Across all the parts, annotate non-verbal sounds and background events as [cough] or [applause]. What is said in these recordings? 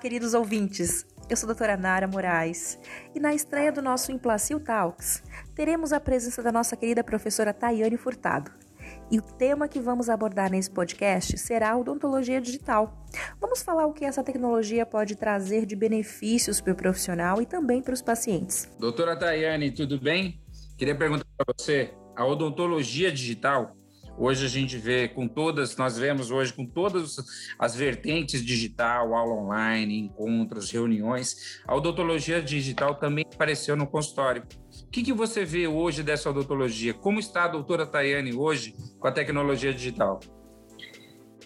queridos ouvintes. Eu sou a doutora Nara Moraes e na estreia do nosso Implacil Talks teremos a presença da nossa querida professora Tayane Furtado. E o tema que vamos abordar nesse podcast será a odontologia digital. Vamos falar o que essa tecnologia pode trazer de benefícios para o profissional e também para os pacientes. Doutora Tayane, tudo bem? Queria perguntar para você, a odontologia digital Hoje a gente vê com todas, nós vemos hoje com todas as vertentes digital, aula online, encontros, reuniões. A odontologia digital também apareceu no consultório. O que, que você vê hoje dessa odontologia? Como está a doutora Tayane hoje com a tecnologia digital?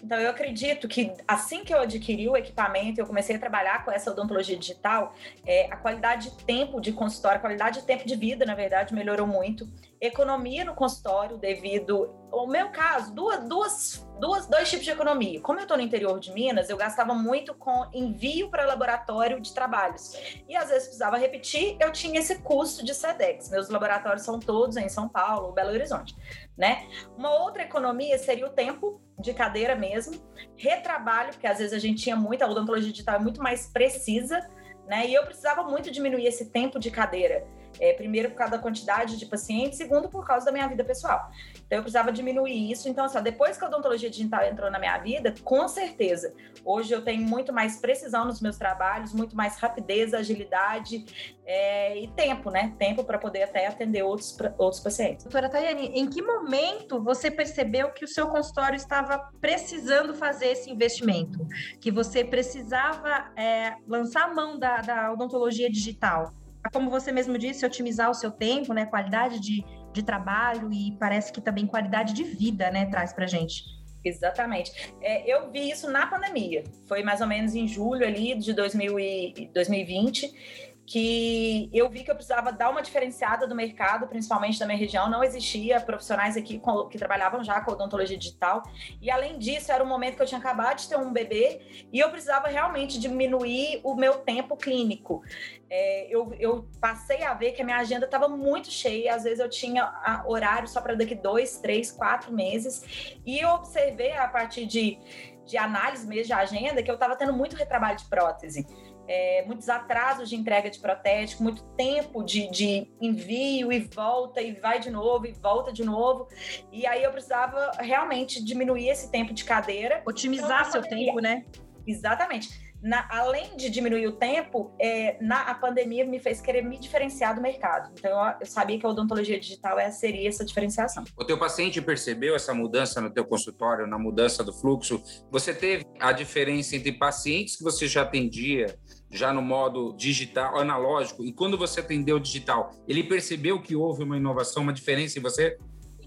Então, eu acredito que assim que eu adquiri o equipamento, eu comecei a trabalhar com essa odontologia digital, é, a qualidade de tempo de consultório, a qualidade de tempo de vida, na verdade, melhorou muito. Economia no consultório, devido ao meu caso, duas, duas, duas, dois tipos de economia. Como eu estou no interior de Minas, eu gastava muito com envio para laboratório de trabalhos. E às vezes precisava repetir, eu tinha esse custo de SEDEX. Meus laboratórios são todos em São Paulo, Belo Horizonte. Né? Uma outra economia seria o tempo de cadeira mesmo, retrabalho, porque às vezes a gente tinha muita, odontologia digital é muito mais precisa, né? E eu precisava muito diminuir esse tempo de cadeira. É, primeiro por causa da quantidade de pacientes, segundo por causa da minha vida pessoal. Então eu precisava diminuir isso. Então, assim, depois que a odontologia digital entrou na minha vida, com certeza, hoje eu tenho muito mais precisão nos meus trabalhos, muito mais rapidez, agilidade é, e tempo, né? Tempo para poder até atender outros, outros pacientes. Doutora Tayane, em que momento você percebeu que o seu consultório estava precisando fazer esse investimento? Que você precisava é, lançar a mão da, da odontologia digital? Como você mesmo disse, otimizar o seu tempo, né? Qualidade de, de trabalho e parece que também qualidade de vida, né? Traz pra gente. Exatamente. É, eu vi isso na pandemia. Foi mais ou menos em julho ali de 2000 e, 2020 que eu vi que eu precisava dar uma diferenciada do mercado, principalmente da minha região. Não existia profissionais aqui que trabalhavam já com odontologia digital. E além disso, era um momento que eu tinha acabado de ter um bebê e eu precisava realmente diminuir o meu tempo clínico. É, eu, eu, passei a ver que a minha agenda estava muito cheia. Às vezes eu tinha horário só para daqui dois, três, quatro meses. E eu observei a partir de, de análise mesmo de agenda que eu estava tendo muito retrabalho de prótese é, muitos atrasos de entrega de protético, muito tempo de, de, envio e volta, e vai de novo, e volta de novo. E aí eu precisava realmente diminuir esse tempo de cadeira. Otimizar então, seu tempo, né? Exatamente na, além de diminuir o tempo, é, na, a pandemia me fez querer me diferenciar do mercado. Então, eu, sabia que a odontologia digital é, seria essa diferenciação. O teu paciente percebeu essa mudança no teu consultório, na mudança do fluxo? Você teve a diferença entre pacientes que você já atendia, já no modo digital, analógico, e quando você atendeu digital, ele percebeu que houve uma inovação, uma diferença em você?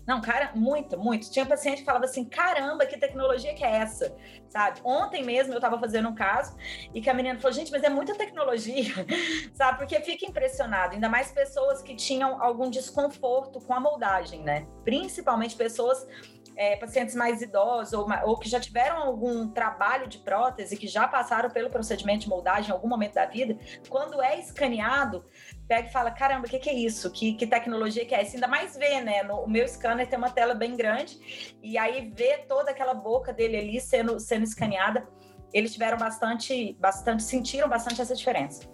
Não, cara, muito, muito. Tinha paciente que falava assim: caramba, que tecnologia que é essa? Sabe? Ontem mesmo eu estava fazendo um caso e que a menina falou: gente, mas é muita tecnologia, [laughs] sabe? Porque fica impressionado. Ainda mais pessoas que tinham algum desconforto com a moldagem, né? Principalmente pessoas é, pacientes mais idosos ou, ou, que já tiveram algum trabalho de prótese, que já passaram pelo procedimento de moldagem em algum momento da vida, quando é escaneado, pega e fala: caramba, o que, que, é isso? Que, que, tecnologia que é essa? Ainda mais vê, né? No, o meu scanner tem uma tela bem grande, e aí vê toda aquela boca dele ali sendo, sendo escaneada. Eles tiveram bastante, bastante, sentiram bastante essa diferença.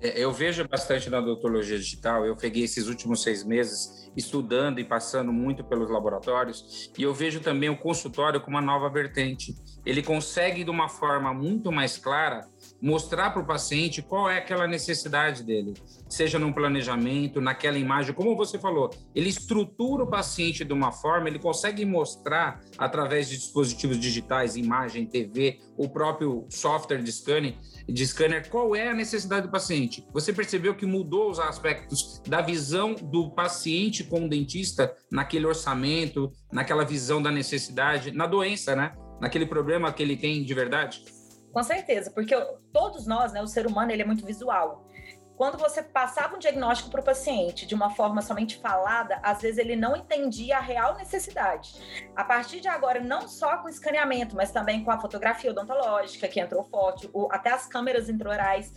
É, eu vejo bastante na odontologia digital. Eu peguei esses últimos seis meses estudando e passando muito pelos laboratórios, e eu vejo também o consultório como uma nova vertente. Ele consegue, de uma forma muito mais clara, mostrar para o paciente qual é aquela necessidade dele, seja num planejamento, naquela imagem, como você falou, ele estrutura o paciente de uma forma, ele consegue mostrar através de dispositivos digitais, imagem, TV, o próprio software de scanner, de scanner, qual é a necessidade do paciente. Você percebeu que mudou os aspectos da visão do paciente com o dentista naquele orçamento, naquela visão da necessidade, na doença, né? Naquele problema que ele tem de verdade? Com certeza, porque todos nós, né, o ser humano, ele é muito visual. Quando você passava um diagnóstico para o paciente de uma forma somente falada, às vezes ele não entendia a real necessidade. A partir de agora, não só com escaneamento, mas também com a fotografia odontológica, que entrou forte, até as câmeras intraorais,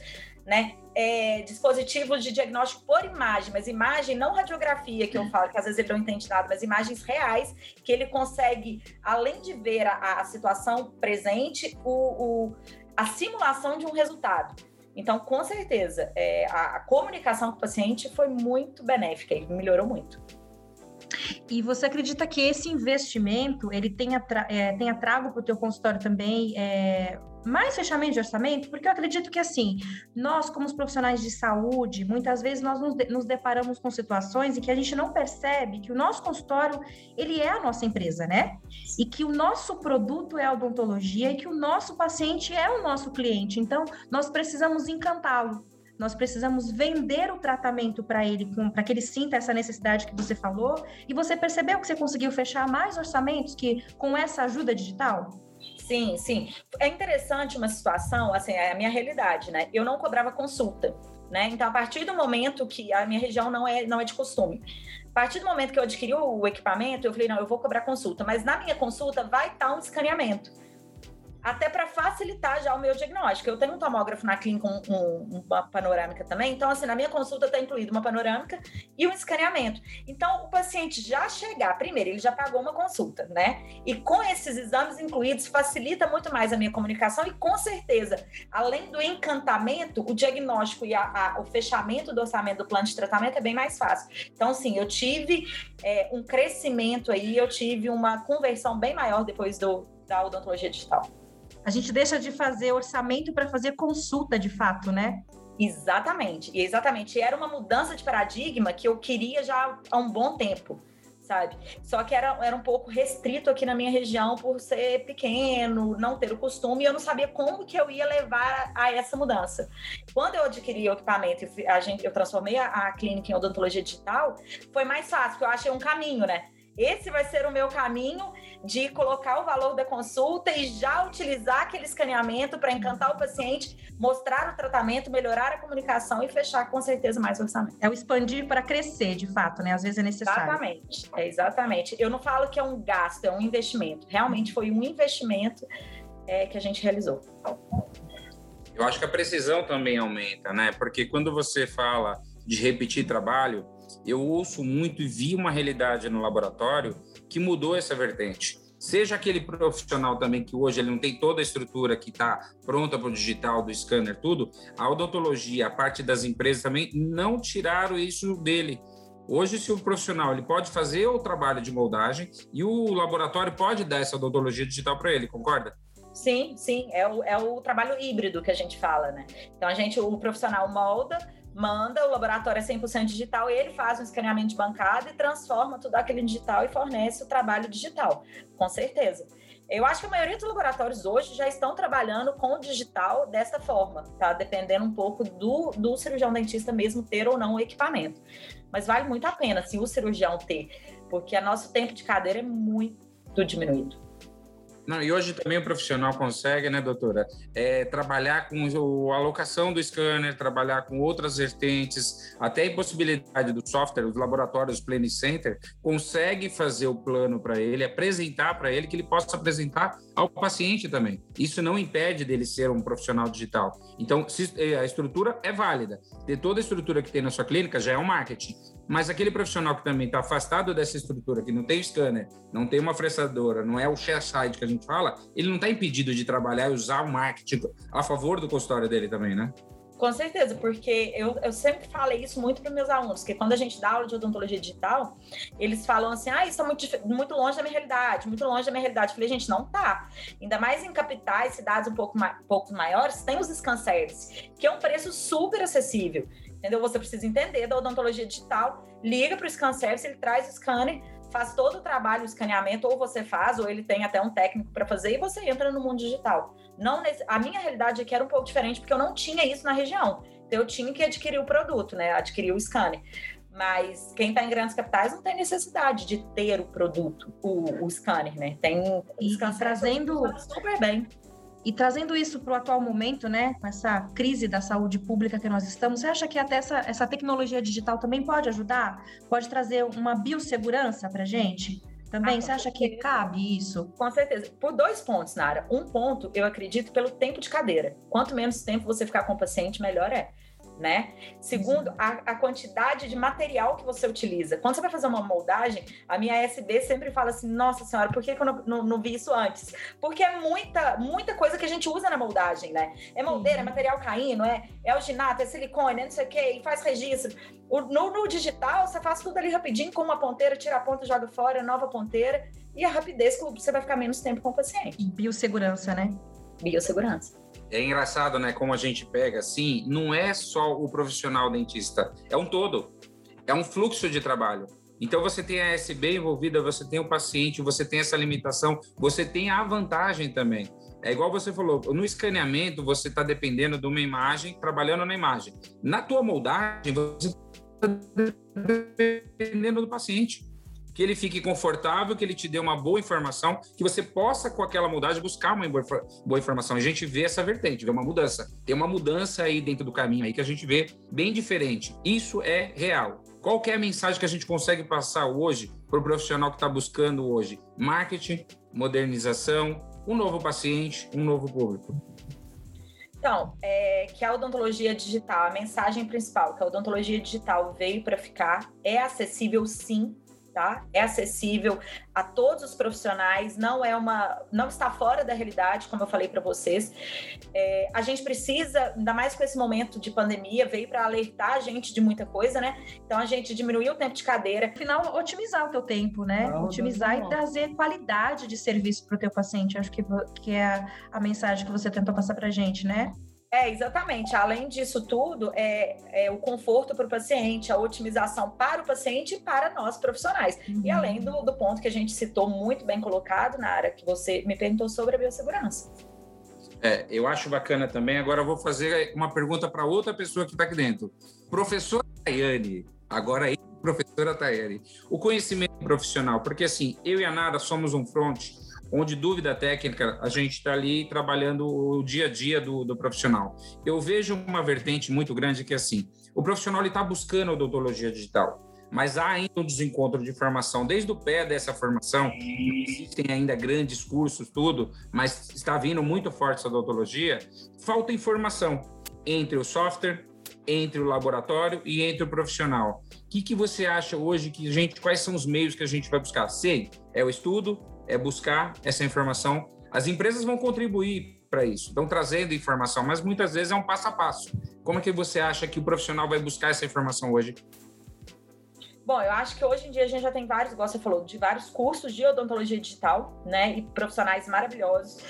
né? É, dispositivos de diagnóstico por imagem, mas imagem, não radiografia, que eu falo, que às vezes ele não entende nada, mas imagens reais, que ele consegue, além de ver a, a situação presente, o, o, a simulação de um resultado. Então, com certeza, é, a, a comunicação com o paciente foi muito benéfica e melhorou muito. E você acredita que esse investimento ele tenha, tra é, tenha trago para o teu consultório também é, mais fechamento de orçamento? Porque eu acredito que assim, nós como os profissionais de saúde, muitas vezes nós nos, de nos deparamos com situações em que a gente não percebe que o nosso consultório ele é a nossa empresa, né? E que o nosso produto é a odontologia e que o nosso paciente é o nosso cliente. Então, nós precisamos encantá-lo. Nós precisamos vender o tratamento para ele, para que ele sinta essa necessidade que você falou. E você percebeu que você conseguiu fechar mais orçamentos que com essa ajuda digital? Sim, sim. É interessante uma situação, assim, é a minha realidade, né? Eu não cobrava consulta, né? Então, a partir do momento que a minha região não é, não é de costume, a partir do momento que eu adquiri o equipamento, eu falei, não, eu vou cobrar consulta, mas na minha consulta vai estar um escaneamento até para facilitar já o meu diagnóstico. Eu tenho um tomógrafo na clínica, um, um, uma panorâmica também, então, assim, na minha consulta está incluído uma panorâmica e um escaneamento. Então, o paciente já chegar, primeiro, ele já pagou uma consulta, né? E com esses exames incluídos, facilita muito mais a minha comunicação e, com certeza, além do encantamento, o diagnóstico e a, a, o fechamento do orçamento do plano de tratamento é bem mais fácil. Então, sim, eu tive é, um crescimento aí, eu tive uma conversão bem maior depois do, da odontologia digital. A gente deixa de fazer orçamento para fazer consulta de fato, né? Exatamente, e exatamente. Era uma mudança de paradigma que eu queria já há um bom tempo, sabe? Só que era, era um pouco restrito aqui na minha região por ser pequeno, não ter o costume, e eu não sabia como que eu ia levar a, a essa mudança. Quando eu adquiri o equipamento e a gente, eu transformei a, a clínica em odontologia digital, foi mais fácil, porque eu achei um caminho, né? Esse vai ser o meu caminho de colocar o valor da consulta e já utilizar aquele escaneamento para encantar o paciente, mostrar o tratamento, melhorar a comunicação e fechar com certeza mais orçamento. É o expandir para crescer, de fato, né? Às vezes é necessário. Exatamente, é exatamente. Eu não falo que é um gasto, é um investimento. Realmente foi um investimento é, que a gente realizou. Eu acho que a precisão também aumenta, né? Porque quando você fala de repetir trabalho, eu ouço muito e vi uma realidade no laboratório que mudou essa vertente. Seja aquele profissional também que hoje ele não tem toda a estrutura que está pronta para o digital, do scanner, tudo, a odontologia, a parte das empresas também não tiraram isso dele. Hoje, se o profissional ele pode fazer o trabalho de moldagem e o laboratório pode dar essa odontologia digital para ele, concorda? Sim, sim, é o, é o trabalho híbrido que a gente fala, né? Então a gente, o profissional molda, manda, o laboratório é 100% digital, ele faz um escaneamento de bancada e transforma tudo aquilo em digital e fornece o trabalho digital, com certeza. Eu acho que a maioria dos laboratórios hoje já estão trabalhando com o digital dessa forma, tá? Dependendo um pouco do, do cirurgião dentista mesmo ter ou não o equipamento. Mas vale muito a pena, se o cirurgião ter, porque o nosso tempo de cadeira é muito diminuído. Não, e hoje também o profissional consegue, né, doutora, é, trabalhar com a alocação do scanner, trabalhar com outras vertentes, até a impossibilidade do software, os laboratórios Planning Center, consegue fazer o plano para ele, apresentar para ele, que ele possa apresentar ao paciente também. Isso não impede dele ser um profissional digital. Então, é, a estrutura é válida. Ter toda a estrutura que tem na sua clínica já é um marketing. Mas aquele profissional que também está afastado dessa estrutura, que não tem scanner, não tem uma fressadora, não é o share side que a gente fala, ele não está impedido de trabalhar e usar o marketing a favor do consultório dele também, né? Com certeza, porque eu, eu sempre falei isso muito para meus alunos, que quando a gente dá aula de odontologia digital, eles falam assim, ah, isso é muito, muito longe da minha realidade, muito longe da minha realidade. Eu falei, gente, não tá. Ainda mais em capitais, cidades um pouco, mais, pouco maiores, tem os scan service, que é um preço super acessível entendeu? Você precisa entender da odontologia digital, liga para o scan service, ele traz o scanner, faz todo o trabalho, o escaneamento, ou você faz, ou ele tem até um técnico para fazer, e você entra no mundo digital. Não nesse, a minha realidade aqui era um pouco diferente, porque eu não tinha isso na região. Então, eu tinha que adquirir o produto, né? Adquirir o scanner. Mas quem está em grandes capitais não tem necessidade de ter o produto, o, o scanner, né? Tem e, trazendo super bem. E trazendo isso para o atual momento, né, com essa crise da saúde pública que nós estamos, você acha que até essa, essa tecnologia digital também pode ajudar? Pode trazer uma biossegurança para a gente? também? Ah, Você acha que cabe isso? Com certeza. Por dois pontos, Nara. Um ponto, eu acredito, pelo tempo de cadeira. Quanto menos tempo você ficar com o paciente, melhor é né? Segundo, a, a, quantidade de material que você utiliza. Quando você vai fazer uma moldagem, a minha SB sempre fala assim: Nossa senhora, por que, que eu não, não, não, vi isso antes? Porque é muita, muita coisa que a gente usa na moldagem, né? É moldeira, é material caindo, é, é alginato, é silicone, é não sei o quê, e faz registro. O, no, no digital, você faz tudo ali rapidinho, com uma ponteira, tira a ponta, joga fora, nova ponteira, e a rapidez que você vai ficar menos tempo com o paciente. Biossegurança, né? Biossegurança. É engraçado, né? Como a gente pega assim, não é só o profissional dentista, é um todo. É um fluxo de trabalho. Então você tem a SB envolvida, você tem o paciente, você tem essa limitação, você tem a vantagem também. É igual você falou, no escaneamento você está dependendo de uma imagem, trabalhando na imagem. Na tua moldagem, você está dependendo do paciente que ele fique confortável, que ele te dê uma boa informação, que você possa, com aquela moldagem, buscar uma boa informação. A gente vê essa vertente, vê uma mudança. Tem uma mudança aí dentro do caminho aí que a gente vê bem diferente. Isso é real. Qual é a mensagem que a gente consegue passar hoje para o profissional que está buscando hoje? Marketing, modernização, um novo paciente, um novo público. Então, é, que a odontologia digital, a mensagem principal, que a odontologia digital veio para ficar, é acessível sim tá? É acessível a todos os profissionais, não é uma, não está fora da realidade, como eu falei para vocês. É, a gente precisa, ainda mais com esse momento de pandemia, veio para alertar a gente de muita coisa, né? Então a gente diminuiu o tempo de cadeira. Afinal, otimizar o teu tempo, né? Não, otimizar não, não. e trazer qualidade de serviço para o teu paciente. Acho que, que é a, a mensagem que você tentou passar para a gente, né? É, exatamente. Além disso tudo, é, é o conforto para o paciente, a otimização para o paciente e para nós profissionais. Uhum. E além do, do ponto que a gente citou muito bem colocado na área que você me perguntou sobre a biossegurança. É, eu acho bacana também. Agora eu vou fazer uma pergunta para outra pessoa que está aqui dentro. Professora Tayane, agora aí, professora Tayane, o conhecimento profissional, porque assim, eu e a Nara somos um front onde dúvida técnica a gente está ali trabalhando o dia a dia do, do, profissional. Eu vejo uma vertente muito grande que é assim, o profissional está buscando a odontologia digital, mas há ainda um desencontro de formação desde o pé dessa formação. Existem ainda grandes cursos, tudo, mas está vindo muito forte essa odontologia. Falta informação entre o software, entre o laboratório e entre o profissional. O que, que você acha hoje que a gente, quais são os meios que a gente vai buscar? Sei, é o estudo, é buscar essa informação. As empresas vão contribuir para isso, estão trazendo informação, mas muitas vezes é um passo a passo. Como é que você acha que o profissional vai buscar essa informação hoje? Bom, eu acho que hoje em dia a gente já tem vários, igual você falou, de vários cursos de odontologia digital, né? E profissionais maravilhosos.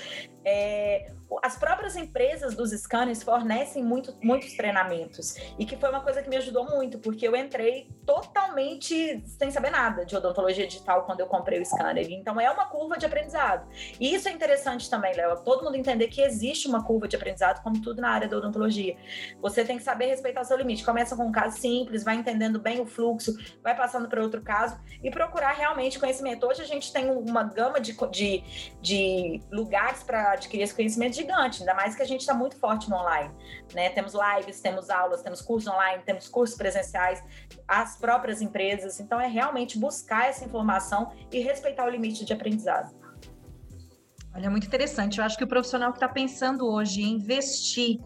É, as próprias empresas dos scanners fornecem muito, muitos treinamentos. E que foi uma coisa que me ajudou muito, porque eu entrei totalmente sem saber nada de odontologia digital quando eu comprei o scanner. Então é uma curva de aprendizado. E isso é interessante também, Léo, todo mundo entender que existe uma curva de aprendizado, como tudo na área da odontologia. Você tem que saber respeitar o seu limite. Começa com um caso simples, vai entendendo bem o fluxo, vai passando para outro caso e procurar realmente conhecimento. Hoje a gente tem uma gama de, de, de lugares para adquirir esse conhecimento gigante, ainda mais que a gente está muito forte no online. Né? Temos lives, temos aulas, temos cursos online, temos cursos presenciais, as próprias empresas. Então, é realmente buscar essa informação e respeitar o limite de aprendizado. Olha, muito interessante. Eu acho que o profissional que está pensando hoje em investir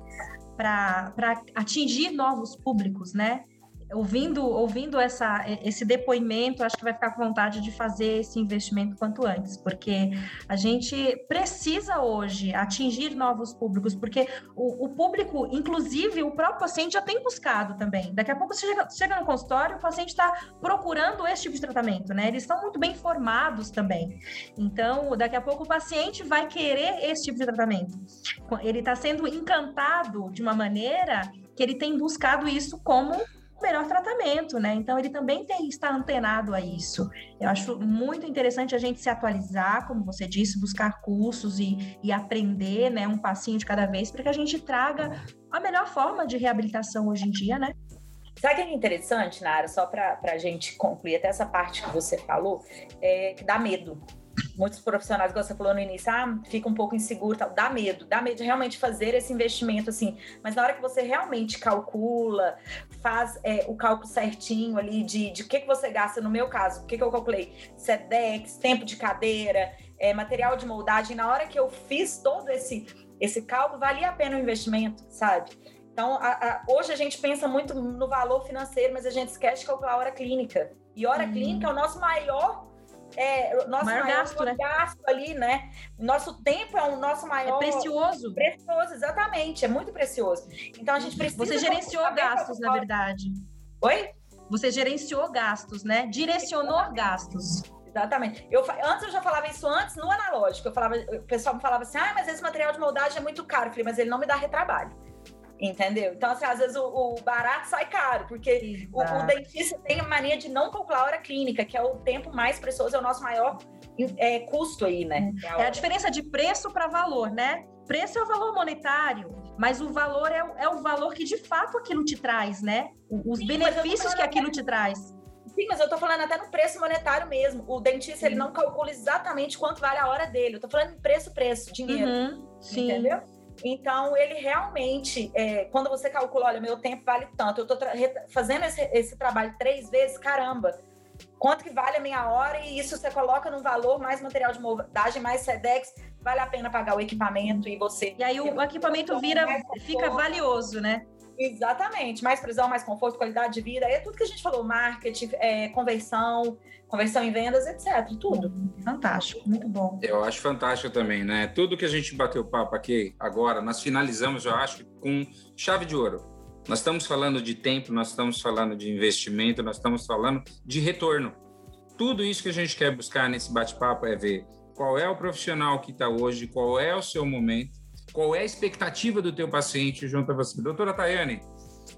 para atingir novos públicos, né? Ouvindo, ouvindo essa, esse depoimento, acho que vai ficar com vontade de fazer esse investimento quanto antes, porque a gente precisa hoje atingir novos públicos, porque o, o público, inclusive o próprio paciente, já tem buscado também. Daqui a pouco você chega, chega no consultório, o paciente está procurando esse tipo de tratamento, né? Eles estão muito bem informados também. Então, daqui a pouco o paciente vai querer esse tipo de tratamento. Ele está sendo encantado de uma maneira que ele tem buscado isso como melhor tratamento, né? Então ele também tem que estar antenado a isso. Eu acho muito interessante a gente se atualizar, como você disse, buscar cursos e, e aprender, né, um passinho de cada vez, para que a gente traga a melhor forma de reabilitação hoje em dia, né? Sabe o que é interessante, Nara, só para a gente concluir até essa parte que você falou, é que dá medo. Muitos profissionais, como você falou no início, ah, fica um pouco inseguro, tal. dá medo, dá medo de realmente fazer esse investimento assim. Mas na hora que você realmente calcula, faz é, o cálculo certinho ali de, de que, que você gasta, no meu caso, o que, que eu calculei? SEDEX, tempo de cadeira, é, material de moldagem, na hora que eu fiz todo esse, esse cálculo, valia a pena o investimento, sabe? Então, a, a, hoje a gente pensa muito no valor financeiro, mas a gente esquece de calcular a hora clínica. E hora hum. clínica é o nosso maior é, nosso maior, maior gasto, né? gasto ali, né? Nosso tempo é o nosso maior. É precioso. Precioso, exatamente. É muito precioso. Então a gente precisa. Você gerenciou gastos, na verdade. Oi? Você gerenciou gastos, né? Direcionou gastos. Exatamente. Eu, antes eu já falava isso antes no analógico. Eu falava, o pessoal me falava assim: ah, mas esse material de moldagem é muito caro. Eu falei, mas ele não me dá retrabalho. Entendeu? Então, assim, às vezes o, o barato sai caro, porque o, o, dentista tem a mania de não calcular a hora clínica, que é o tempo mais precioso, é o nosso maior é, custo aí, né? É a, é a diferença de preço para valor, né? Preço é o valor monetário, mas o valor é, é o valor que de fato aquilo te traz, né? Os Sim, benefícios que aquilo te traz. Sim, mas eu tô falando até no preço monetário mesmo. O dentista, Sim. ele não calcula exatamente quanto vale a hora dele. Eu tô falando em preço, preço, dinheiro. Uhum. Sim. Entendeu? Então, ele realmente, é, quando você calcula, olha, meu tempo vale tanto, eu estou fazendo esse, esse, trabalho três vezes, caramba, quanto que vale a minha hora? E isso você coloca no valor, mais material de moldagem, mais SEDEX, vale a pena pagar o equipamento e você. E aí o equipamento vira, fica valioso, né? Exatamente, mais prisão, mais conforto, qualidade de vida, é tudo que a gente falou, marketing, é, conversão, conversão em vendas, etc. Tudo. Fantástico, muito bom. Eu acho fantástico também, né? Tudo que a gente bateu papo aqui agora, nós finalizamos, eu acho, com chave de ouro. Nós estamos falando de tempo, nós estamos falando de investimento, nós estamos falando de retorno. Tudo isso que a gente quer buscar nesse bate-papo é ver qual é o profissional que está hoje, qual é o seu momento, qual é a expectativa do teu paciente junto a você. Doutora Tayane,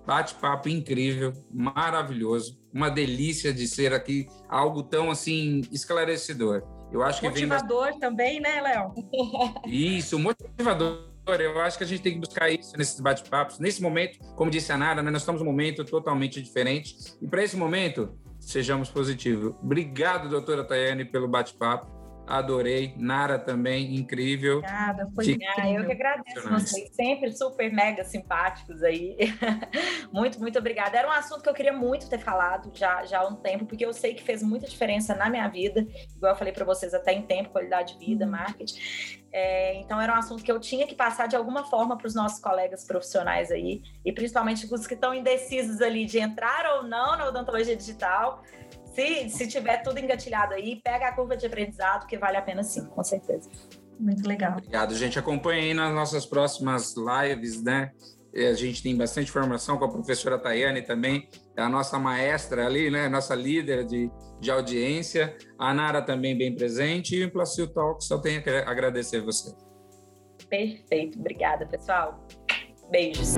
bate-papo incrível, maravilhoso, uma delícia de ser aqui, algo tão assim esclarecedor. Eu acho motivador que também, né, Léo? [laughs] Isso, motivador. Eu acho que a gente tem que buscar isso nesses bate-papos. Nesse momento, como disse a Nara, né, nós estamos num momento totalmente diferente. E para esse momento, sejamos positivos. Obrigado, doutora Tayane, pelo bate-papo adorei. Nara também, incrível. Obrigada, foi ah, Eu que agradeço vocês, sempre super mega simpáticos aí. [laughs] muito, muito obrigada. Era um assunto que eu queria muito ter falado já, já há um tempo, porque eu sei que fez muita diferença na minha vida, igual eu falei para vocês, até em tempo, qualidade de vida, uhum. marketing. É, então era um assunto que eu tinha que passar de alguma forma para os nossos colegas profissionais aí, e principalmente os que estão indecisos ali de entrar ou não na odontologia digital se, se tiver tudo engatilhado aí, pega a curva de aprendizado, que vale a pena sim, com certeza. Muito legal. Obrigado, gente. Acompanhe aí nas nossas próximas lives, né? A gente tem bastante informação com a professora Tayane também, é a nossa maestra ali, né? Nossa líder de, de audiência. A Nara também bem presente e o Placil Talk, só tenho a agradecer você. Perfeito. Obrigada, pessoal. Beijos.